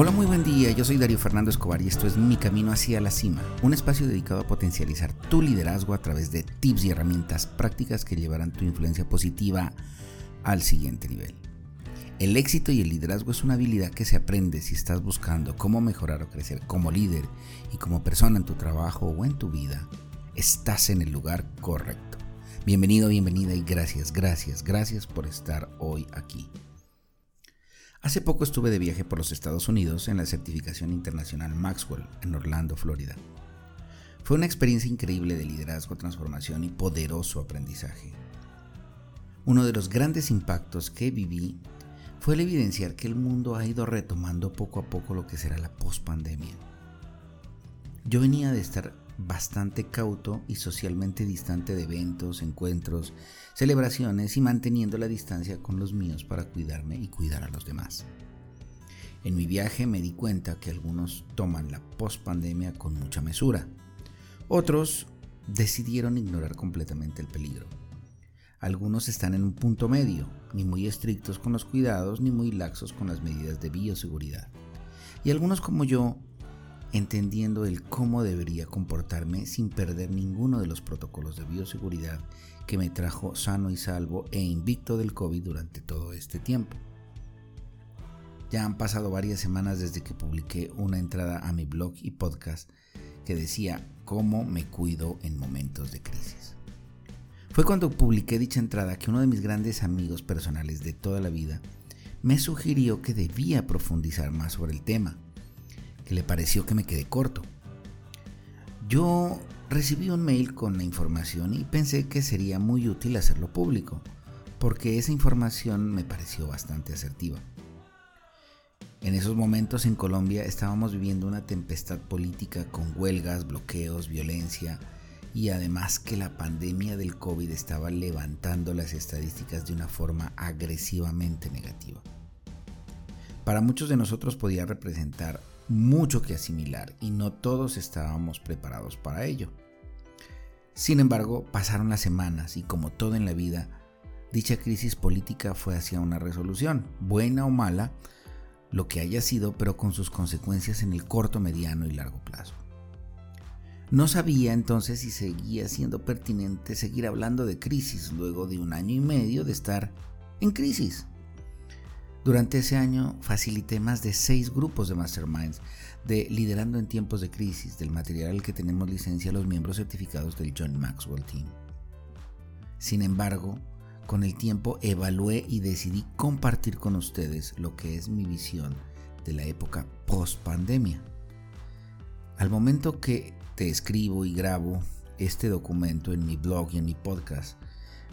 Hola, muy buen día. Yo soy Darío Fernando Escobar y esto es Mi Camino hacia la Cima, un espacio dedicado a potencializar tu liderazgo a través de tips y herramientas prácticas que llevarán tu influencia positiva al siguiente nivel. El éxito y el liderazgo es una habilidad que se aprende si estás buscando cómo mejorar o crecer como líder y como persona en tu trabajo o en tu vida. Estás en el lugar correcto. Bienvenido, bienvenida y gracias, gracias, gracias por estar hoy aquí. Hace poco estuve de viaje por los Estados Unidos en la certificación internacional Maxwell en Orlando, Florida. Fue una experiencia increíble de liderazgo, transformación y poderoso aprendizaje. Uno de los grandes impactos que viví fue el evidenciar que el mundo ha ido retomando poco a poco lo que será la pospandemia. Yo venía de estar bastante cauto y socialmente distante de eventos, encuentros, celebraciones y manteniendo la distancia con los míos para cuidarme y cuidar a los demás. En mi viaje me di cuenta que algunos toman la pospandemia con mucha mesura. Otros decidieron ignorar completamente el peligro. Algunos están en un punto medio, ni muy estrictos con los cuidados ni muy laxos con las medidas de bioseguridad. Y algunos como yo entendiendo el cómo debería comportarme sin perder ninguno de los protocolos de bioseguridad que me trajo sano y salvo e invicto del COVID durante todo este tiempo. Ya han pasado varias semanas desde que publiqué una entrada a mi blog y podcast que decía cómo me cuido en momentos de crisis. Fue cuando publiqué dicha entrada que uno de mis grandes amigos personales de toda la vida me sugirió que debía profundizar más sobre el tema que le pareció que me quedé corto. Yo recibí un mail con la información y pensé que sería muy útil hacerlo público, porque esa información me pareció bastante asertiva. En esos momentos en Colombia estábamos viviendo una tempestad política con huelgas, bloqueos, violencia y además que la pandemia del COVID estaba levantando las estadísticas de una forma agresivamente negativa. Para muchos de nosotros podía representar mucho que asimilar y no todos estábamos preparados para ello. Sin embargo, pasaron las semanas y como todo en la vida, dicha crisis política fue hacia una resolución, buena o mala, lo que haya sido, pero con sus consecuencias en el corto, mediano y largo plazo. No sabía entonces si seguía siendo pertinente seguir hablando de crisis luego de un año y medio de estar en crisis. Durante ese año facilité más de seis grupos de masterminds de Liderando en tiempos de crisis, del material al que tenemos licencia los miembros certificados del John Maxwell Team. Sin embargo, con el tiempo evalué y decidí compartir con ustedes lo que es mi visión de la época post pandemia. Al momento que te escribo y grabo este documento en mi blog y en mi podcast,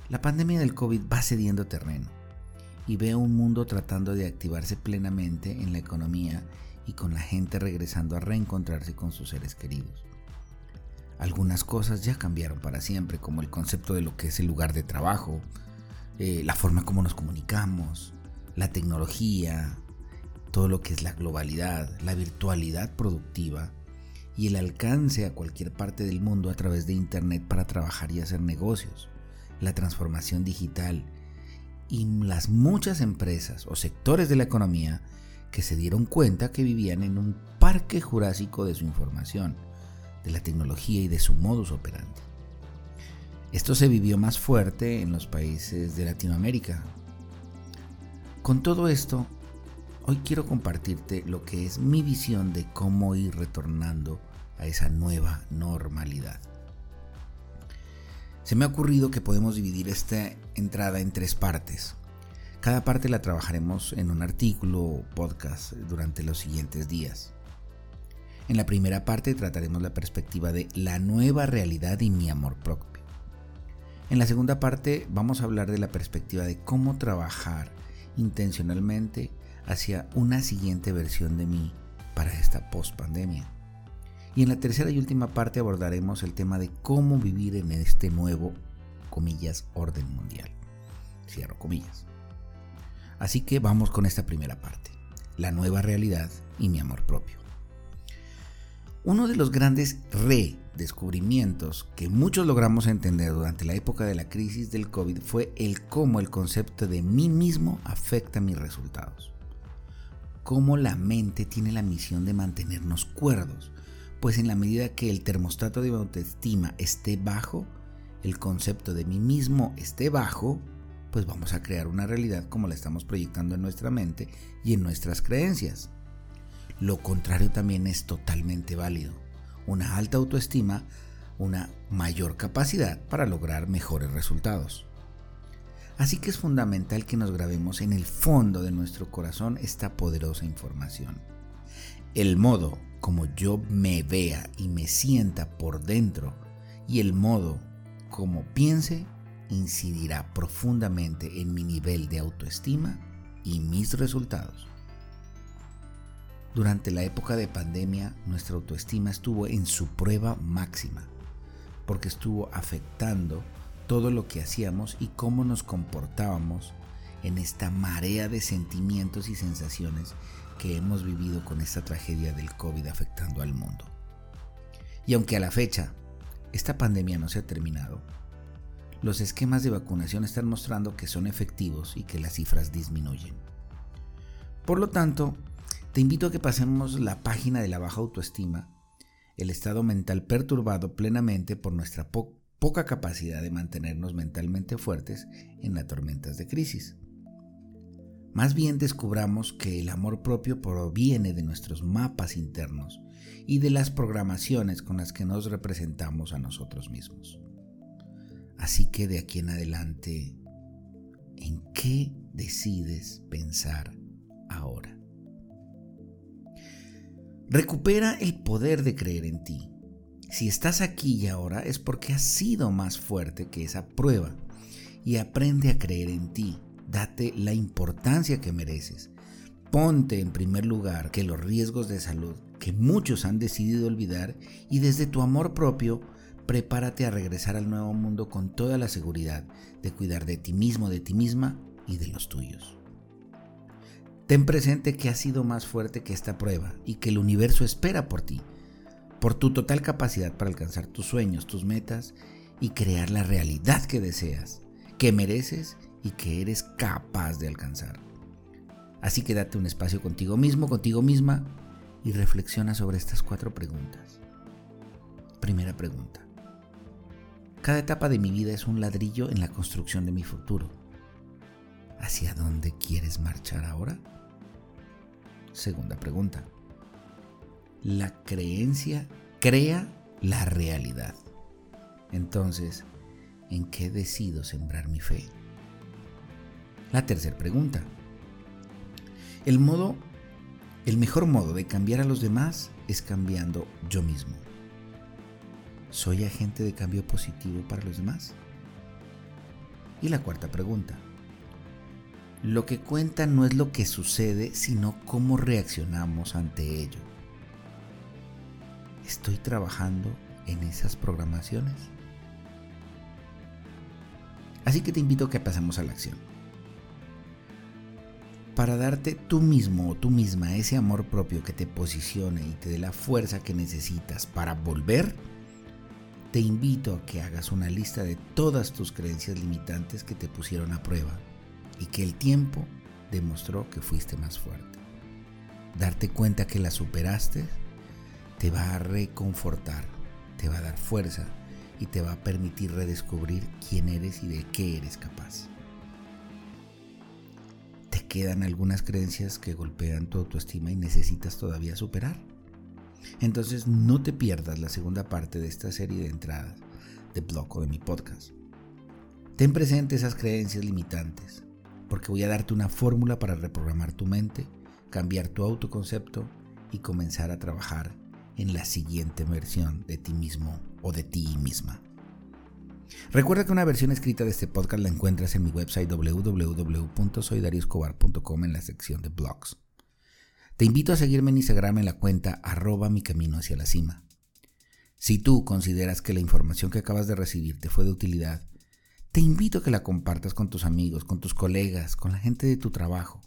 la pandemia del COVID va cediendo terreno y veo un mundo tratando de activarse plenamente en la economía y con la gente regresando a reencontrarse con sus seres queridos. Algunas cosas ya cambiaron para siempre, como el concepto de lo que es el lugar de trabajo, eh, la forma como nos comunicamos, la tecnología, todo lo que es la globalidad, la virtualidad productiva y el alcance a cualquier parte del mundo a través de Internet para trabajar y hacer negocios, la transformación digital y las muchas empresas o sectores de la economía que se dieron cuenta que vivían en un parque jurásico de su información, de la tecnología y de su modus operandi. Esto se vivió más fuerte en los países de Latinoamérica. Con todo esto, hoy quiero compartirte lo que es mi visión de cómo ir retornando a esa nueva normalidad. Se me ha ocurrido que podemos dividir esta entrada en tres partes. Cada parte la trabajaremos en un artículo o podcast durante los siguientes días. En la primera parte trataremos la perspectiva de la nueva realidad y mi amor propio. En la segunda parte vamos a hablar de la perspectiva de cómo trabajar intencionalmente hacia una siguiente versión de mí para esta post pandemia. Y en la tercera y última parte abordaremos el tema de cómo vivir en este nuevo, comillas, orden mundial. Cierro comillas. Así que vamos con esta primera parte, la nueva realidad y mi amor propio. Uno de los grandes redescubrimientos que muchos logramos entender durante la época de la crisis del COVID fue el cómo el concepto de mí mismo afecta mis resultados. cómo la mente tiene la misión de mantenernos cuerdos, pues en la medida que el termostato de autoestima esté bajo, el concepto de mí mismo esté bajo, pues vamos a crear una realidad como la estamos proyectando en nuestra mente y en nuestras creencias. Lo contrario también es totalmente válido. Una alta autoestima, una mayor capacidad para lograr mejores resultados. Así que es fundamental que nos grabemos en el fondo de nuestro corazón esta poderosa información. El modo como yo me vea y me sienta por dentro y el modo como piense incidirá profundamente en mi nivel de autoestima y mis resultados. Durante la época de pandemia, nuestra autoestima estuvo en su prueba máxima, porque estuvo afectando todo lo que hacíamos y cómo nos comportábamos en esta marea de sentimientos y sensaciones que hemos vivido con esta tragedia del COVID afectando al mundo. Y aunque a la fecha esta pandemia no se ha terminado, los esquemas de vacunación están mostrando que son efectivos y que las cifras disminuyen. Por lo tanto, te invito a que pasemos la página de la baja autoestima, el estado mental perturbado plenamente por nuestra poca capacidad de mantenernos mentalmente fuertes en las tormentas de crisis. Más bien descubramos que el amor propio proviene de nuestros mapas internos y de las programaciones con las que nos representamos a nosotros mismos. Así que de aquí en adelante, ¿en qué decides pensar ahora? Recupera el poder de creer en ti. Si estás aquí y ahora es porque has sido más fuerte que esa prueba y aprende a creer en ti. Date la importancia que mereces. Ponte en primer lugar que los riesgos de salud que muchos han decidido olvidar y desde tu amor propio prepárate a regresar al nuevo mundo con toda la seguridad de cuidar de ti mismo, de ti misma y de los tuyos. Ten presente que has sido más fuerte que esta prueba y que el universo espera por ti, por tu total capacidad para alcanzar tus sueños, tus metas y crear la realidad que deseas, que mereces y que eres capaz de alcanzar. Así que date un espacio contigo mismo, contigo misma y reflexiona sobre estas cuatro preguntas. Primera pregunta. Cada etapa de mi vida es un ladrillo en la construcción de mi futuro. ¿Hacia dónde quieres marchar ahora? Segunda pregunta. La creencia crea la realidad. Entonces, ¿en qué decido sembrar mi fe? La tercera pregunta. El modo, el mejor modo de cambiar a los demás es cambiando yo mismo. ¿Soy agente de cambio positivo para los demás? Y la cuarta pregunta. Lo que cuenta no es lo que sucede, sino cómo reaccionamos ante ello. ¿Estoy trabajando en esas programaciones? Así que te invito a que pasemos a la acción. Para darte tú mismo o tú misma ese amor propio que te posicione y te dé la fuerza que necesitas para volver te invito a que hagas una lista de todas tus creencias limitantes que te pusieron a prueba y que el tiempo demostró que fuiste más fuerte. Darte cuenta que las superaste te va a reconfortar, te va a dar fuerza y te va a permitir redescubrir quién eres y de qué eres capaz. ¿Te quedan algunas creencias que golpean tu autoestima y necesitas todavía superar? Entonces no te pierdas la segunda parte de esta serie de entradas de blog o de mi podcast. Ten presente esas creencias limitantes, porque voy a darte una fórmula para reprogramar tu mente, cambiar tu autoconcepto y comenzar a trabajar en la siguiente versión de ti mismo o de ti misma. Recuerda que una versión escrita de este podcast la encuentras en mi website www.soydarioscobar.com en la sección de blogs. Te invito a seguirme en Instagram en la cuenta arroba mi camino hacia la cima. Si tú consideras que la información que acabas de recibir te fue de utilidad, te invito a que la compartas con tus amigos, con tus colegas, con la gente de tu trabajo.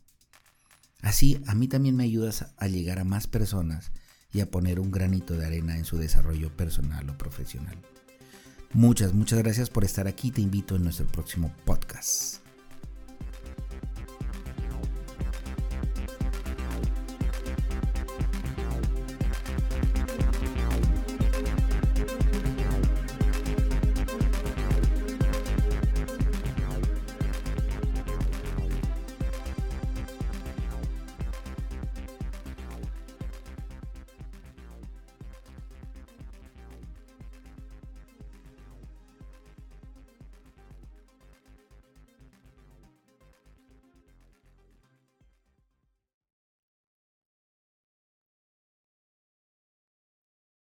Así a mí también me ayudas a llegar a más personas y a poner un granito de arena en su desarrollo personal o profesional. Muchas, muchas gracias por estar aquí. Te invito en nuestro próximo podcast.